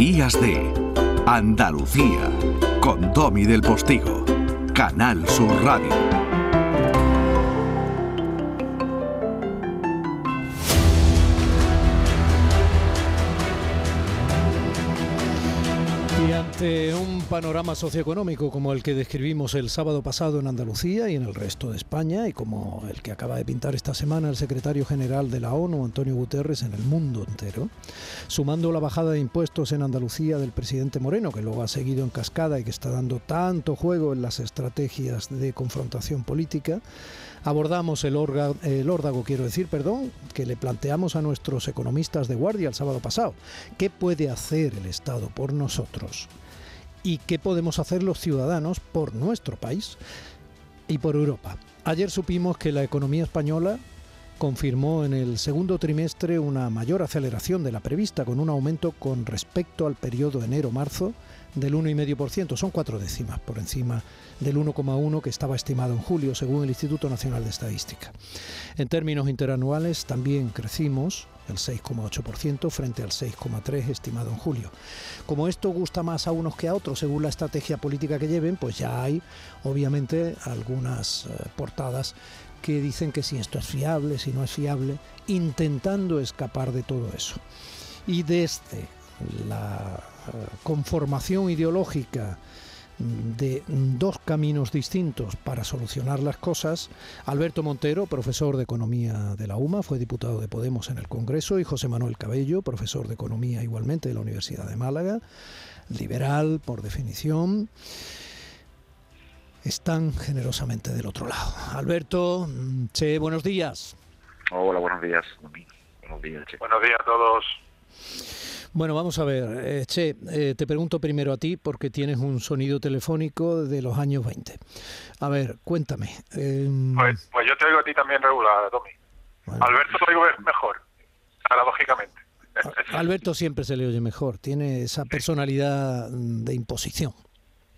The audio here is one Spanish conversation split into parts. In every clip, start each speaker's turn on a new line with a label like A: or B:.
A: Días de Andalucía con Domi del Postigo, Canal Sur Radio.
B: Un panorama socioeconómico como el que describimos el sábado pasado en Andalucía y en el resto de España y como el que acaba de pintar esta semana el secretario general de la ONU, Antonio Guterres, en el mundo entero, sumando la bajada de impuestos en Andalucía del presidente Moreno, que luego ha seguido en cascada y que está dando tanto juego en las estrategias de confrontación política, abordamos el, el órdago, quiero decir, perdón, que le planteamos a nuestros economistas de guardia el sábado pasado. ¿Qué puede hacer el Estado por nosotros? Y qué podemos hacer los ciudadanos por nuestro país y por Europa. Ayer supimos que la economía española confirmó en el segundo trimestre una mayor aceleración de la prevista, con un aumento con respecto al periodo enero-marzo del 1,5%. Son cuatro décimas por encima del 1,1 que estaba estimado en julio, según el Instituto Nacional de Estadística. En términos interanuales también crecimos el 6,8% frente al 6,3% estimado en julio. Como esto gusta más a unos que a otros según la estrategia política que lleven, pues ya hay obviamente algunas eh, portadas que dicen que si esto es fiable, si no es fiable, intentando escapar de todo eso. Y desde la eh, conformación ideológica de dos caminos distintos para solucionar las cosas. Alberto Montero, profesor de Economía de la UMA, fue diputado de Podemos en el Congreso, y José Manuel Cabello, profesor de Economía igualmente de la Universidad de Málaga, liberal por definición, están generosamente del otro lado. Alberto, Che, buenos días.
C: Hola, buenos días. Buenos días,
D: Buenos días a todos.
B: Bueno, vamos a ver. Eh, che, eh, te pregunto primero a ti porque tienes un sonido telefónico de los años 20. A ver, cuéntame.
D: Em, pues, pues, yo te oigo a ti también regular, Tommy. Alberto lo oigo mejor, paradójicamente.
B: Alberto siempre se le oye mejor, tiene esa personalidad de imposición.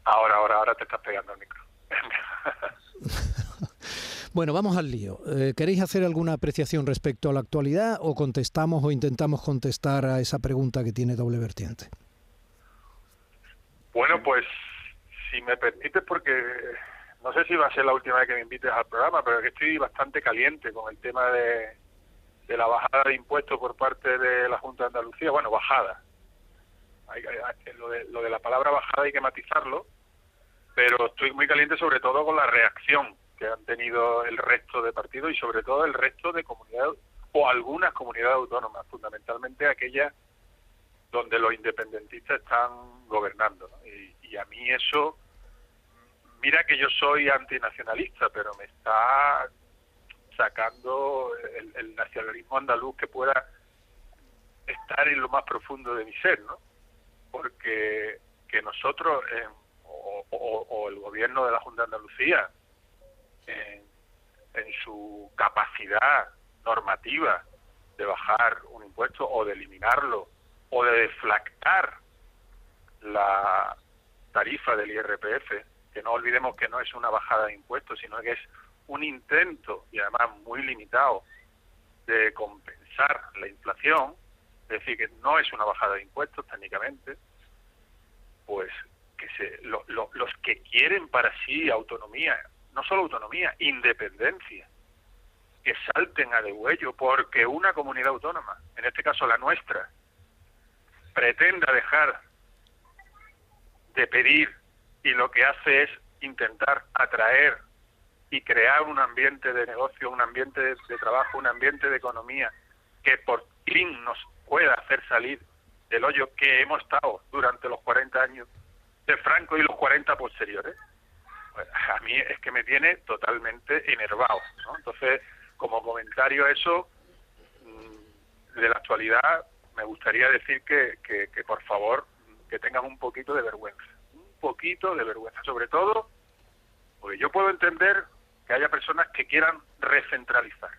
D: Ahora, ahora, ahora te estás pegando el micro.
B: Bueno, vamos al lío. Eh, ¿Queréis hacer alguna apreciación respecto a la actualidad o contestamos o intentamos contestar a esa pregunta que tiene doble vertiente?
D: Bueno, pues si me permites, porque no sé si va a ser la última vez que me invites al programa, pero que estoy bastante caliente con el tema de, la bajada de impuestos por parte de la Junta de Andalucía. Bueno, bajada. lo, de, lo de la palabra bajada hay que matizarlo, pero estoy muy caliente sobre todo con la reacción que han tenido el resto de partidos y sobre todo el resto de comunidades o algunas comunidades autónomas, fundamentalmente aquellas donde los independentistas están gobernando. Y, a mí eso, mira que yo soy antinacionalista, pero me está sacando el, nacionalismo andaluz que pueda estar en lo más profundo de mi ser, ¿no? Porque que nosotros, o, o, el gobierno de la Junta de Andalucía, en, su capacidad normativa de bajar un impuesto o de eliminarlo o de deflactar la tarifa del IRPF, que no olvidemos que no es una bajada de impuestos, sino que es un intento, y además muy limitado, de compensar la inflación, es decir, que no es una bajada de impuestos técnicamente, pues que se, los que quieren para sí autonomía no solo autonomía, independencia, que salten a degüello porque una comunidad autónoma, en este caso la nuestra, pretenda dejar de pedir y lo que hace es intentar atraer y crear un ambiente de negocio, un ambiente de, trabajo, un ambiente de economía que por fin nos pueda hacer salir del hoyo que hemos estado durante los 40 años de Franco y los 40 posteriores a mí es que me tiene totalmente enervado. ¿no? Entonces, como comentario a eso, mm, de la actualidad, me gustaría decir que, que, por favor, que tengan un poquito de vergüenza. Un poquito de vergüenza, sobre todo, porque yo puedo entender que haya personas que quieran recentralizar.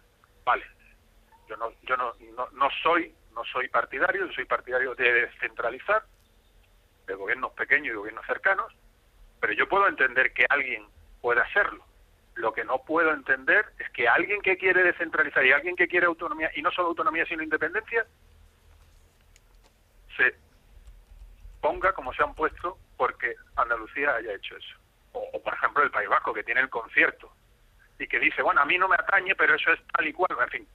D: Vale, yo no, yo no, no, no soy no soy partidario, yo soy partidario de descentralizar, de gobiernos pequeños y gobiernos cercanos, pero yo puedo entender que alguien pueda hacerlo. Lo que no puedo entender es que alguien que quiere descentralizar y alguien que quiere autonomía, y no solo autonomía sino independencia, se ponga como se han puesto porque Andalucía haya hecho eso. O, por ejemplo el País Vasco, que tiene el concierto y que dice, bueno, a mí no me atañe, pero eso es tal y cual. En fin,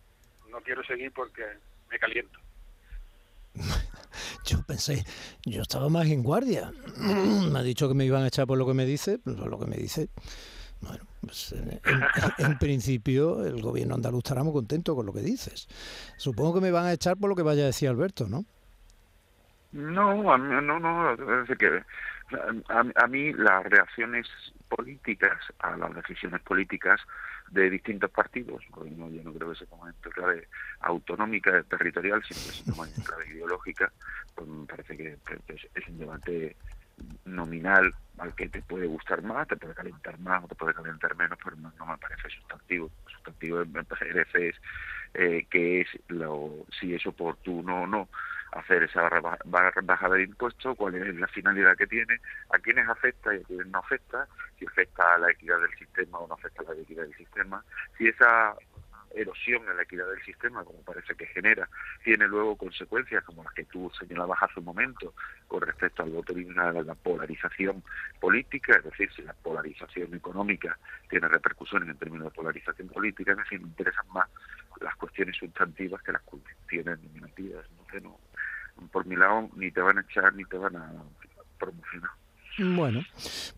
D: no quiero seguir porque me caliento.
B: Yo pensé, yo estaba más en guardia. me ha dicho que me iban a echar por lo que me dice, por lo que me dice. Bueno, pues en, principio el gobierno andaluz estará muy contento con lo que dices. Supongo que me van a echar por lo que vaya a decir Alberto, ¿no?
C: No, a mí, no, no, es que a, mí las reacciones políticas a las decisiones políticas de distintos partidos, no, yo no creo que se ponga en clave autonómica, territorial, sino que se toma en clave ideológica, pues me parece que es un debate nominal al que te puede gustar más, te puede calentar más o te puede calentar menos, pero no, me parece sustantivo. Sustantivo me parece es eh, que es lo, si es oportuno o no hacer esa bajada de impuestos, cuál es la finalidad que tiene, a quiénes afecta y a quiénes no afecta, si afecta a la equidad del sistema o no afecta a la equidad del sistema, si esa erosión en la equidad del sistema, como parece que genera, tiene luego consecuencias como las que tú señalabas hace un momento con respecto al voto lineal, a la polarización política, es decir, si la polarización económica tiene repercusiones en términos de polarización política, en fin, me interesan más las cuestiones sustantivas que las cuestiones nominativas. Entonces, no, por mi lado, ni te van a echar ni te van a promocionar.
B: Bueno,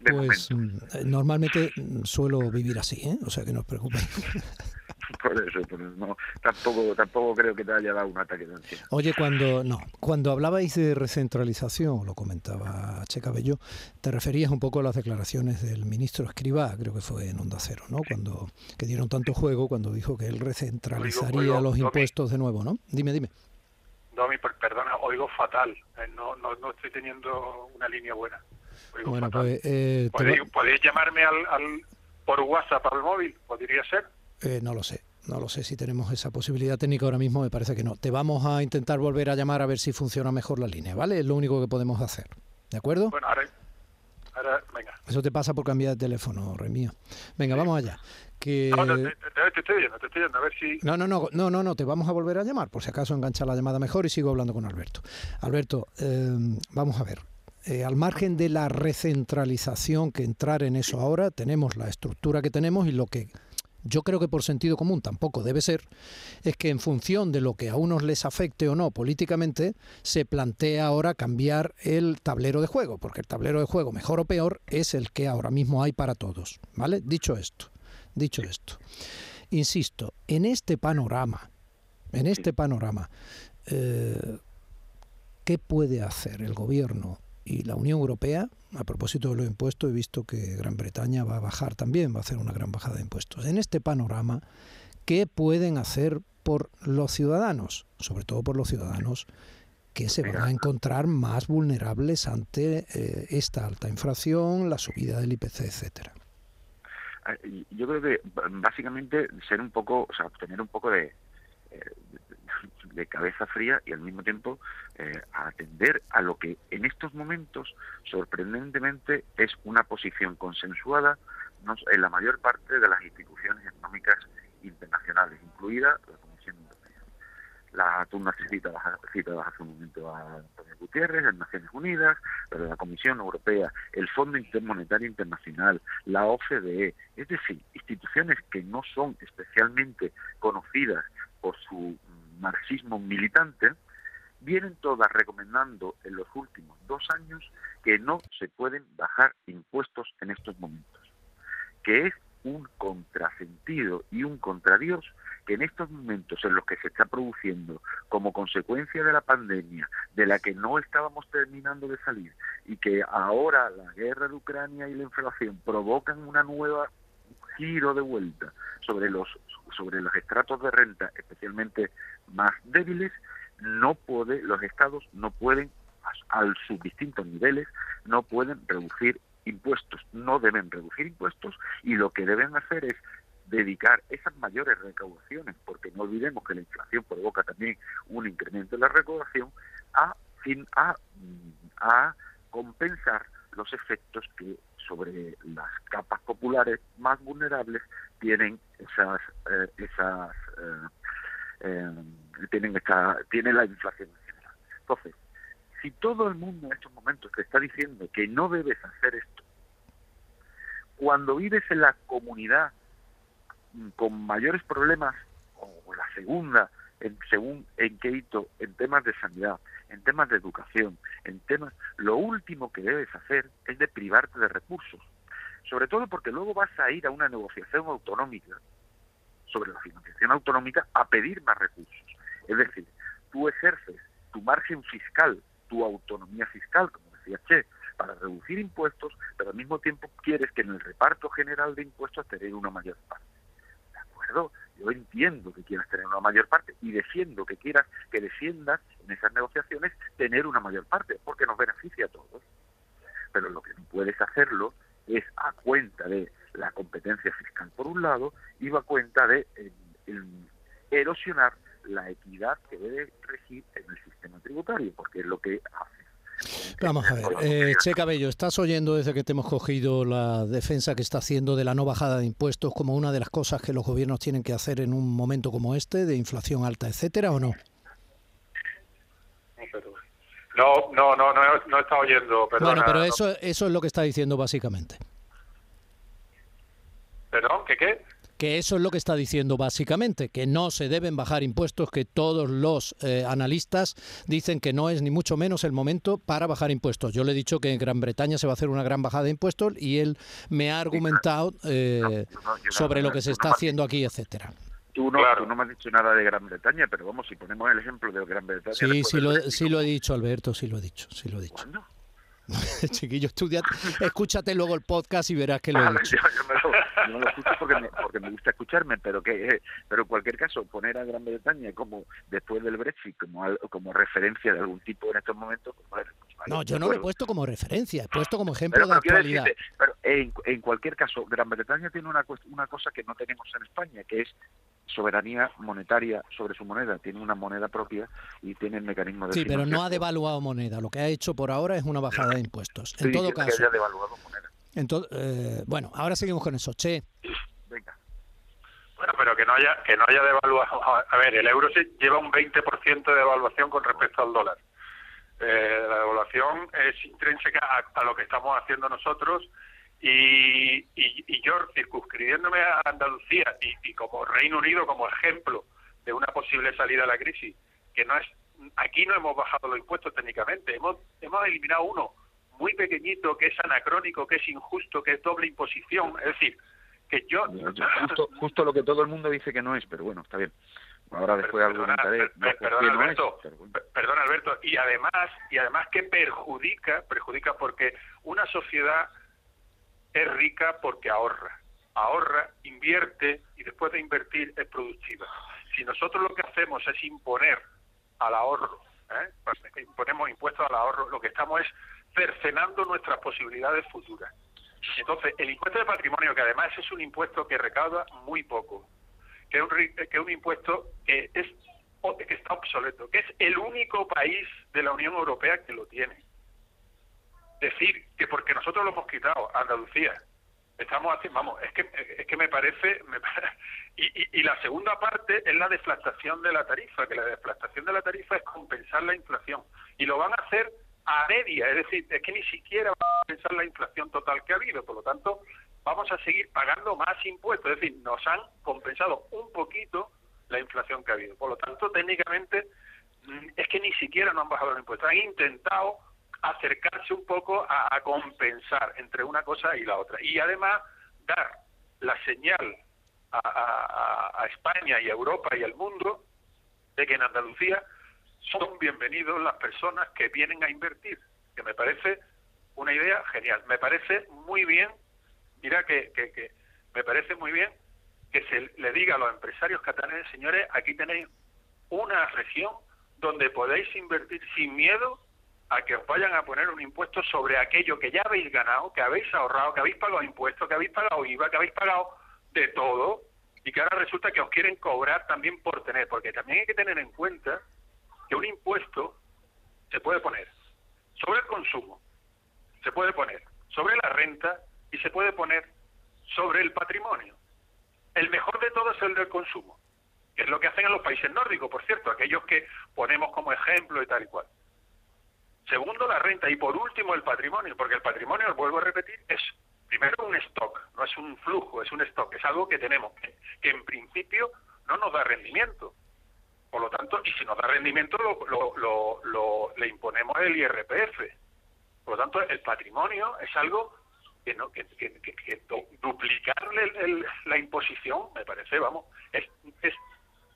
B: pues mm, normalmente suelo vivir así, ¿eh? o sea que no os preocupéis.
C: por eso, no, tampoco, tampoco creo que te haya dado un ataque de ansiedad.
B: Oye, cuando no, cuando hablabais de recentralización, lo comentaba Che Cabello, te referías un poco a las declaraciones del ministro Escribá, creo que fue en Onda Cero, ¿no? Cuando que dieron tanto juego cuando dijo que él recentralizaría los impuestos de nuevo, ¿no? Dime, dime.
D: Domi, perdona, oigo fatal, eh, no, no, no estoy teniendo una línea buena. bueno, pues, eh, ¿Podéis, llamarme al, al, por WhatsApp al móvil? ¿Podría ser?
B: Eh, no lo sé. No lo sé si tenemos esa posibilidad técnica ahora mismo, me parece que no. Te vamos a intentar volver a llamar a ver si funciona mejor la línea, ¿vale? Es lo único que podemos hacer. ¿De acuerdo?
D: Bueno, ahora, ahora venga.
B: Eso te pasa por cambiar de teléfono, Remía. Venga, vamos allá. Que...
D: No, te, estoy te estoy a ver si...
B: No, no, no, no, no, no, te vamos a volver a llamar, por si acaso engancha la llamada mejor y sigo hablando con Alberto. Alberto, eh, vamos a ver. Eh, al margen de la recentralización que entrar en eso ahora, tenemos la estructura que tenemos y lo que yo creo que por sentido común tampoco debe ser, es que en función de lo que a unos les afecte o no políticamente, se plantea ahora cambiar el tablero de juego, porque el tablero de juego, mejor o peor, es el que ahora mismo hay para todos. ¿Vale? Dicho esto, dicho esto, insisto, en este panorama, en este panorama, eh, ¿qué puede hacer el gobierno y la Unión Europea, a propósito de los impuestos, he visto que Gran Bretaña va a bajar también, va a hacer una gran bajada de impuestos. En este panorama, ¿qué pueden hacer por los ciudadanos? Sobre todo por los ciudadanos que se van a encontrar más vulnerables ante eh, esta alta inflación, la subida del IPC, etcétera.
C: Ah, yo creo que básicamente ser un poco, o sea, obtener un poco de, eh, de cabeza fría y al mismo tiempo eh, atender a lo que en estos momentos sorprendentemente es una posición consensuada en la mayor parte de las instituciones económicas internacionales, incluida la Comisión Europea. La turna citadas, citadas hace un momento a Antonio Gutiérrez, en Naciones Unidas, la Comisión Europea, el Fondo Monetario Internacional, la OCDE, es decir, instituciones que no son especialmente conocidas por su marxismo militante, vienen todas recomendando en los últimos dos años que no se pueden bajar impuestos en estos momentos, que es un contrasentido y un contradios que en estos momentos en los que se está produciendo como consecuencia de la pandemia, de la que no estábamos terminando de salir y que ahora la guerra de Ucrania y la inflación provocan una nueva giro de vuelta sobre los sobre los estratos de renta, especialmente más débiles, no puede, los estados no pueden, a, sus distintos niveles, no pueden reducir impuestos, no deben reducir impuestos y lo que deben hacer es dedicar esas mayores recaudaciones, porque no olvidemos que la inflación provoca también un incremento en la recaudación, a, fin, a, a compensar los efectos que sobre las capas populares más vulnerables tienen esas eh, esas eh, eh, tienen esta tiene la inflación en general. Entonces Si todo el mundo en estos momentos te está diciendo que no debes hacer esto, cuando vives en la comunidad con mayores problemas, o la segunda, en, según en qué hito, en temas de sanidad, en temas de educación, en temas, lo último que debes hacer es de privarte de recursos. Sobre todo porque luego vas a ir a una negociación autonómica sobre la financiación autonómica a pedir más recursos. Es decir, tú ejerces tu margen fiscal, tu autonomía fiscal, como decía Che, para reducir impuestos, pero al mismo tiempo quieres que en el reparto general de impuestos te den una mayor parte. ¿De acuerdo? Yo entiendo que quieras tener una mayor parte y defiendo que quieras que defiendas en esas negociaciones tener una mayor parte, porque nos beneficia a todos. Pero lo que no puedes hacerlo es a cuenta de la competencia fiscal por un lado y a cuenta de erosionar la equidad que debe regir en el sistema tributario, porque es lo que hace
B: Vamos a ver, eh, Che Cabello, estás oyendo desde que te hemos cogido la defensa que está haciendo de la no bajada de impuestos como una de las cosas que los gobiernos tienen que hacer en un momento como este, de inflación alta, etcétera, o no?
D: No, no, no, no, estado oyendo.
B: bueno, pero eso, eso es lo que está diciendo básicamente.
D: ¿Perdón? ¿Qué qué?
B: Que eso es lo que está diciendo básicamente, que no se deben bajar impuestos, que todos los eh, analistas dicen que no es ni mucho menos el momento para bajar impuestos. Yo le he dicho que en Gran Bretaña se va a hacer una gran bajada de impuestos y él me ha argumentado eh, sobre lo que se está haciendo aquí, etcétera.
C: Tú no, no me has dicho nada de Gran Bretaña, pero vamos, si ponemos el ejemplo de Gran Bretaña...
B: Sí, sí lo, sí lo he dicho, Alberto, sí lo he dicho, sí lo he dicho. Chiquillo, estudia, escúchate luego el podcast y verás que lo he dicho.
C: Yo, no lo escucho porque me, porque me gusta escucharme, pero que pero en cualquier caso, poner a Gran Bretaña como después del Brexit como, como referencia de algún tipo en estos momentos. Pues
B: no, yo no lo he puesto como referencia, he puesto como ejemplo de actualidad.
C: pero en, en, cualquier caso, Gran Bretaña tiene una, una cosa que no tenemos en España, que es soberanía monetaria sobre su moneda, tiene una moneda propia y tiene el mecanismo de
B: Sí, pero no ha devaluado moneda, lo que ha hecho por ahora es una bajada de impuestos. en todo caso.
C: Que haya devaluado moneda.
B: Eh, bueno, ahora seguimos con eso, Che.
D: Venga. Bueno, pero que no haya que no haya devaluado. A ver, el euro se lleva un 20% de devaluación con respecto al dólar. Eh, es intrínseca a, lo que estamos haciendo nosotros y, y, yo, circunscribiéndome a Andalucía y, como Reino Unido como ejemplo de una posible salida a la crisis, que no es aquí no hemos bajado los impuestos técnicamente, hemos, hemos eliminado uno muy pequeñito que es anacrónico, que es injusto, que es doble imposición, es decir, que yo...
C: Justo lo que todo el mundo dice que no es, pero bueno, está bien. Ahora después argumentaré.
D: Perdón, Alberto, perdón, Alberto, y además, y además que perjudica, perjudica porque una sociedad es rica porque ahorra. Ahorra, invierte y después de invertir es productiva. Si nosotros lo que hacemos es imponer al ahorro, ¿eh? Pues imponemos impuestos al ahorro, lo que estamos es cercenando nuestras posibilidades futuras. Entonces, el impuesto de patrimonio, que además es un impuesto que recauda muy poco, que un, que un impuesto que, es, que está obsoleto, que es el único país de la Unión Europea que lo tiene. Decir que porque nosotros lo hemos quitado, Andalucía, estamos haciendo, vamos, es que, es que me parece, y, y, la segunda parte es la deflactación de la tarifa, que la deflactación de la tarifa es compensar la inflación, y lo van a hacer a media, es decir, es que ni siquiera van a compensar la inflación total que ha habido, por lo tanto, vamos a seguir pagando más impuestos, es decir, nos han compensado un poquito la inflación que ha habido, por lo tanto, técnicamente, mm, es que ni siquiera nos han bajado los impuestos, han intentado acercarse un poco a, compensar entre una cosa y la otra. Y además dar la señal a, España y a Europa y al mundo de que en Andalucía son bienvenidos las personas que vienen a invertir, que me parece una idea genial. Me parece muy bien, mira que, que, que me parece muy bien que se le diga a los empresarios catalanes, señores, aquí tenéis una región donde podéis invertir sin miedo a que os vayan a poner un impuesto sobre aquello que ya habéis ganado, que habéis ahorrado, que habéis pagado impuestos, que habéis pagado IVA, que habéis pagado de todo, y que ahora resulta que os quieren cobrar también por tener, porque también hay que tener en cuenta que un impuesto se puede poner sobre el consumo, se puede poner sobre la renta y se puede poner sobre el patrimonio. El mejor de todo es el del consumo, que es lo que hacen en los países nórdicos, por cierto, aquellos que ponemos como ejemplo y tal y cual Segundo, la renta. Y por último, el patrimonio, porque el patrimonio, vuelvo a repetir, es primero un stock, no es un flujo, es un stock, es algo que tenemos, que, en principio no nos da rendimiento. Por lo tanto, y si nos da rendimiento, lo, le imponemos el IRPF. Por lo tanto, el patrimonio es algo que, no, que, duplicarle la imposición, me parece, vamos, es, es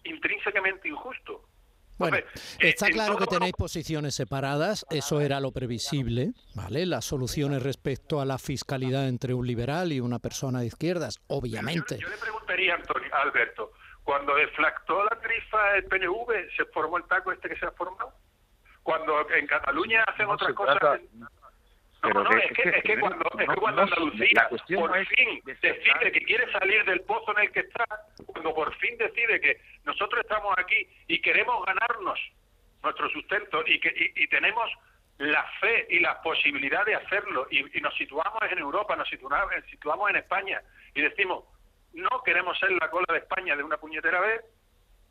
D: intrínsecamente injusto.
B: Bueno, está claro que tenéis posiciones separadas, eso era lo previsible, ¿vale? Las soluciones respecto a la fiscalidad entre un liberal y una persona de izquierdas, obviamente.
D: Yo, le preguntaría a Alberto, cuando deflactó la tarifa el PNV, ¿se formó el taco este que se ha formado? Cuando en Cataluña hacen otras cosas... No, no, es, que, es, que, cuando, es que cuando Andalucía por fin decide que quiere salir del pozo en el que está, cuando por fin decide que nosotros estamos aquí y queremos ganarnos nuestro sustento y que y, tenemos la fe y la posibilidad de hacerlo y, nos situamos en Europa, nos situamos, situamos en España y decimos no queremos ser la cola de España de una puñetera vez,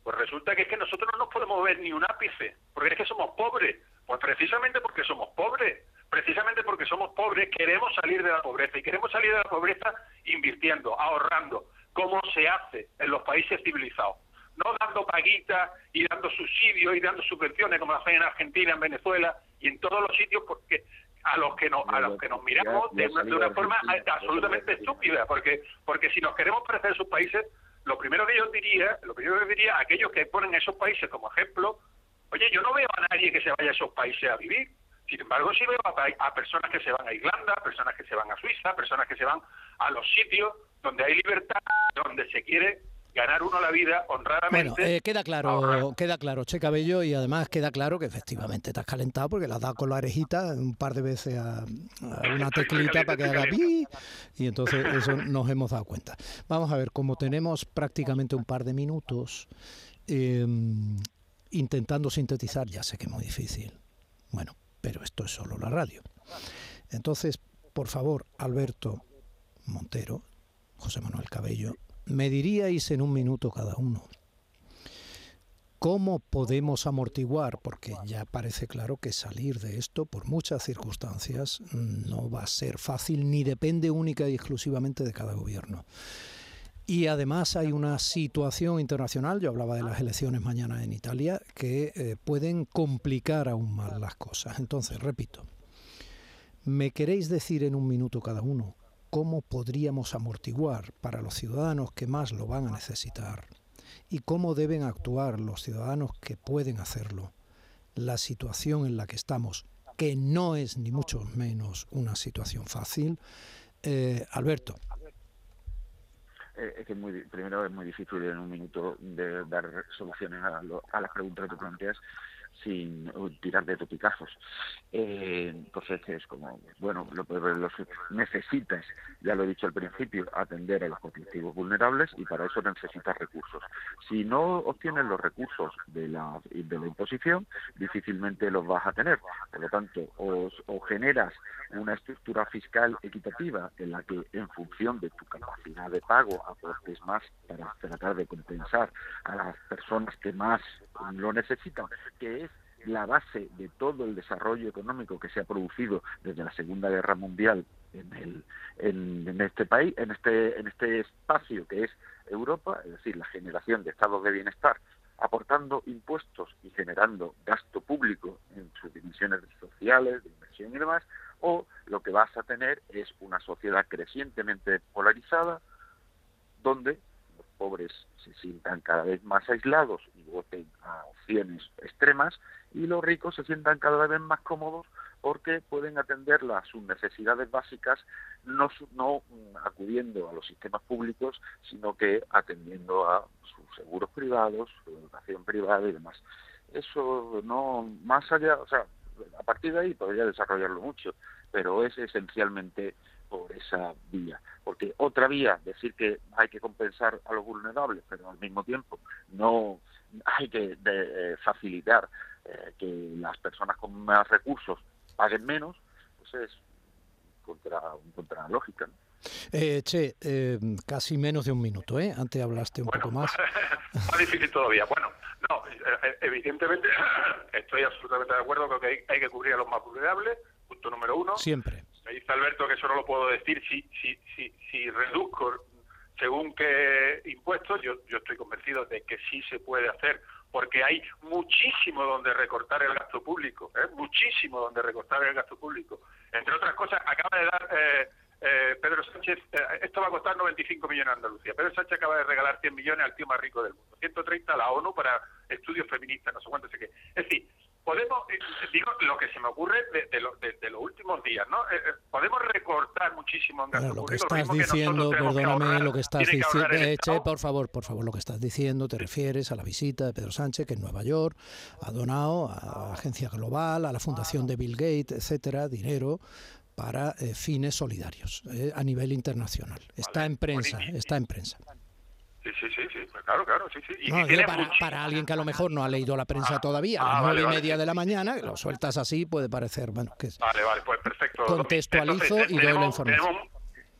D: pues resulta que es que nosotros no nos podemos ver ni un ápice, porque es que somos pobres, pues precisamente porque somos pobres precisamente porque somos pobres, queremos salir de la pobreza y queremos salir de la pobreza invirtiendo, ahorrando, como se hace en los países civilizados. No dando paguitas y dando subsidios y dando subvenciones como hacen en Argentina, en Venezuela y en todos los sitios porque a los que nos a los que nos miramos de una, forma absolutamente estúpida porque porque si nos queremos parecer a esos países lo primero que yo diría lo primero que diría a aquellos que ponen esos países como ejemplo oye yo no veo a nadie que se vaya a esos países a vivir sin embargo, sí veo a, personas que se van a Irlanda, personas que se van a Suiza, personas que se van a los sitios donde hay libertad, donde se quiere ganar uno la vida honradamente.
B: Bueno, eh, queda claro, queda claro, Che Cabello, y además queda claro que efectivamente te has calentado porque le has dado con la orejita un par de veces a, una teclita para que haga pi, y entonces eso nos hemos dado cuenta. Vamos a ver, como tenemos prácticamente un par de minutos, em, intentando sintetizar, ya sé que es muy difícil. Bueno, pero esto es solo la radio. Entonces, por favor, Alberto Montero, José Manuel Cabello, me diríais en un minuto cada uno, ¿cómo podemos amortiguar? Porque ya parece claro que salir de esto, por muchas circunstancias, no va a ser fácil ni depende única y exclusivamente de cada gobierno. Y además hay una situación internacional, yo hablaba de las elecciones mañana en Italia, que eh, pueden complicar aún más las cosas. Entonces, repito, ¿me queréis decir en un minuto cada uno cómo podríamos amortiguar para los ciudadanos que más lo van a necesitar y cómo deben actuar los ciudadanos que pueden hacerlo la situación en la que estamos, que no es ni mucho menos una situación fácil? Eh, Alberto.
C: Eh, es que muy, primero es muy difícil en un minuto de dar soluciones a, a las preguntas que planteas sin tirar de topicazos. Eh, entonces es como, bueno, lo, necesitas, ya lo he dicho al principio, atender a los colectivos vulnerables y para eso necesitas recursos. Si no obtienes los recursos de la, de la imposición, difícilmente los vas a tener. Por lo tanto, o, o generas una estructura fiscal equitativa en la que en función de tu capacidad de pago aportes más para tratar de compensar a las personas que más lo necesitan, que es la base de todo el desarrollo económico que se ha producido desde la Segunda Guerra Mundial en, el, en, este país, en este, en este espacio que es Europa, es decir, la generación de estados de bienestar, aportando impuestos y generando gasto público en sus dimensiones sociales, de inversión y demás, o lo que vas a tener es una sociedad crecientemente polarizada, donde pobres se sientan cada vez más aislados y voten a opciones extremas y los ricos se sientan cada vez más cómodos porque pueden atender las, sus necesidades básicas no, no acudiendo a los sistemas públicos, sino que atendiendo a sus seguros privados, su educación privada y demás. Eso no, más allá, o sea, a partir de ahí podría desarrollarlo mucho, pero es esencialmente por esa vía. Porque otra vía, decir que hay que compensar a los vulnerables, pero al mismo tiempo no hay que eh, facilitar eh, que las personas con más recursos paguen menos, pues es contra, contra la lógica.
B: Eh, che, eh, casi menos de un minuto, ¿eh? Antes hablaste un poco más.
D: más difícil todavía. Bueno, No, evidentemente estoy absolutamente de acuerdo con que hay, que cubrir a los más vulnerables, punto número uno.
B: Siempre.
D: Me dice Alberto que eso no lo puedo decir si, si, si, si reduzco según qué impuestos, yo, yo estoy convencido de que sí se puede hacer, porque hay muchísimo donde recortar el gasto público, ¿eh? muchísimo donde recortar el gasto público. Entre otras cosas, acaba de dar eh, eh, Pedro Sánchez, esto va a costar 95 millones a Andalucía. Pedro Sánchez acaba de regalar 100 millones al tío más rico del mundo, 130 a la ONU para estudios feministas, no sé cuánto sé qué. Es decir, podemos, eh, digo lo que se me ocurre de, los últimos días, ¿no? Eh, eh, podemos recortar muchísimo en gasto
B: lo que estás diciendo, perdóname, lo que estás diciendo, Che, por favor, por favor, lo que estás diciendo te refieres a la visita de Pedro Sánchez, que en Nueva York ha donado a la Agencia Global, a la Fundación de Bill Gates, etcétera, dinero para fines solidarios a nivel internacional. Está en prensa, está en prensa.
D: Sí, sí, sí, sí, pues claro, claro, sí, sí.
B: para, alguien que a lo mejor no ha leído la prensa ah, todavía, a las ah, nueve y media de la mañana, lo sueltas así, puede parecer, bueno, que es...
D: Vale, vale, pues perfecto.
B: Contextualizo y doy la información.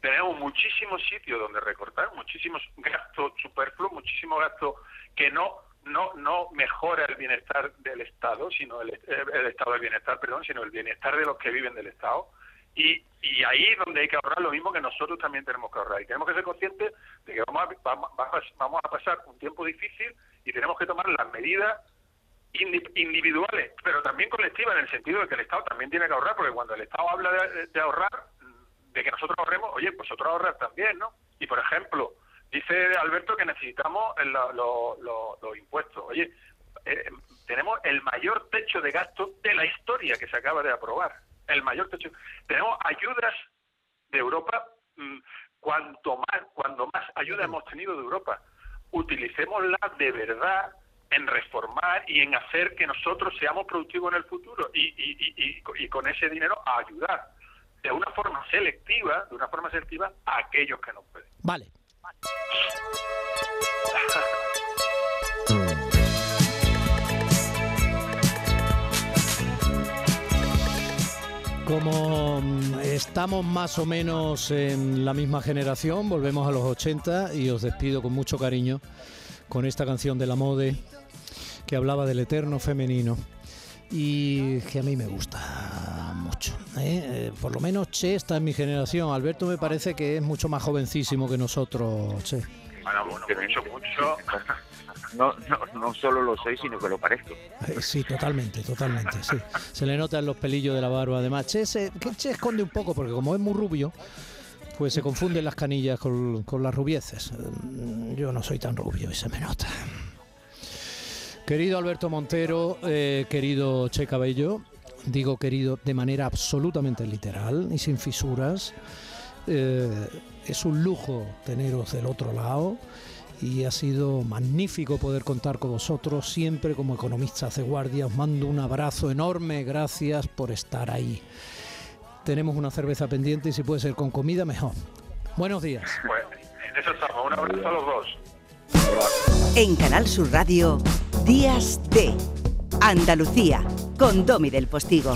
D: Tenemos, muchísimos sitios donde recortar, muchísimos gastos superfluos, muchísimos gastos que no no no mejora el bienestar del Estado, sino el, el estado del bienestar, perdón, sino el bienestar de los que viven del Estado y, y ahí es donde hay que ahorrar lo mismo que nosotros también tenemos que ahorrar. Y tenemos que ser conscientes de que vamos a, vamos, a pasar un tiempo difícil y tenemos que tomar las medidas individuales, pero también colectivas, en el sentido de que el Estado también tiene que ahorrar, porque cuando el Estado habla de, ahorrar, de que nosotros ahorremos, oye, pues nosotros ahorrar también, ¿no? Y, por ejemplo, dice Alberto que necesitamos los impuestos. Oye, eh, tenemos el mayor techo de gasto de la historia que se acaba de aprobar el mayor techo. Tenemos ayudas de Europa, mm, cuanto más, cuando más ayuda hemos tenido de Europa, utilicémosla de verdad en reformar y en hacer que nosotros seamos productivos en el futuro y, y, y, con ese dinero a ayudar de una forma selectiva, de una forma selectiva a aquellos que no pueden.
B: Vale. Como mm, estamos más o menos en la misma generación, volvemos a los 80 y os despido con mucho cariño con esta canción de la Mode que hablaba del eterno femenino y que a mí me gusta mucho. ¿eh? Eh, por lo menos Che está en mi generación. Alberto me parece que es mucho más jovencísimo que nosotros, Che.
C: No, no, no solo lo soy, sino que lo parezco.
B: Eh, sí, totalmente, totalmente. Se le notan los pelillos de la barba. Además, Che, se, esconde un poco, porque como es muy rubio, pues se confunden las canillas con, con las rubieces. Mm, yo no soy tan rubio y se me nota. Querido Alberto Montero, eh, querido Che Cabello, digo querido de manera absolutamente literal y sin fisuras. Eh, es un lujo teneros del otro lado y ha sido magnífico poder contar con vosotros siempre como economistas de guardia. Os mando un abrazo enorme, gracias por estar ahí. Tenemos una cerveza pendiente y si puede ser con comida, mejor. Buenos días.
D: Bueno, en eso estamos. Un abrazo a los dos.
E: En Canal Sur Radio, Días de Andalucía, con Domi del Postigo.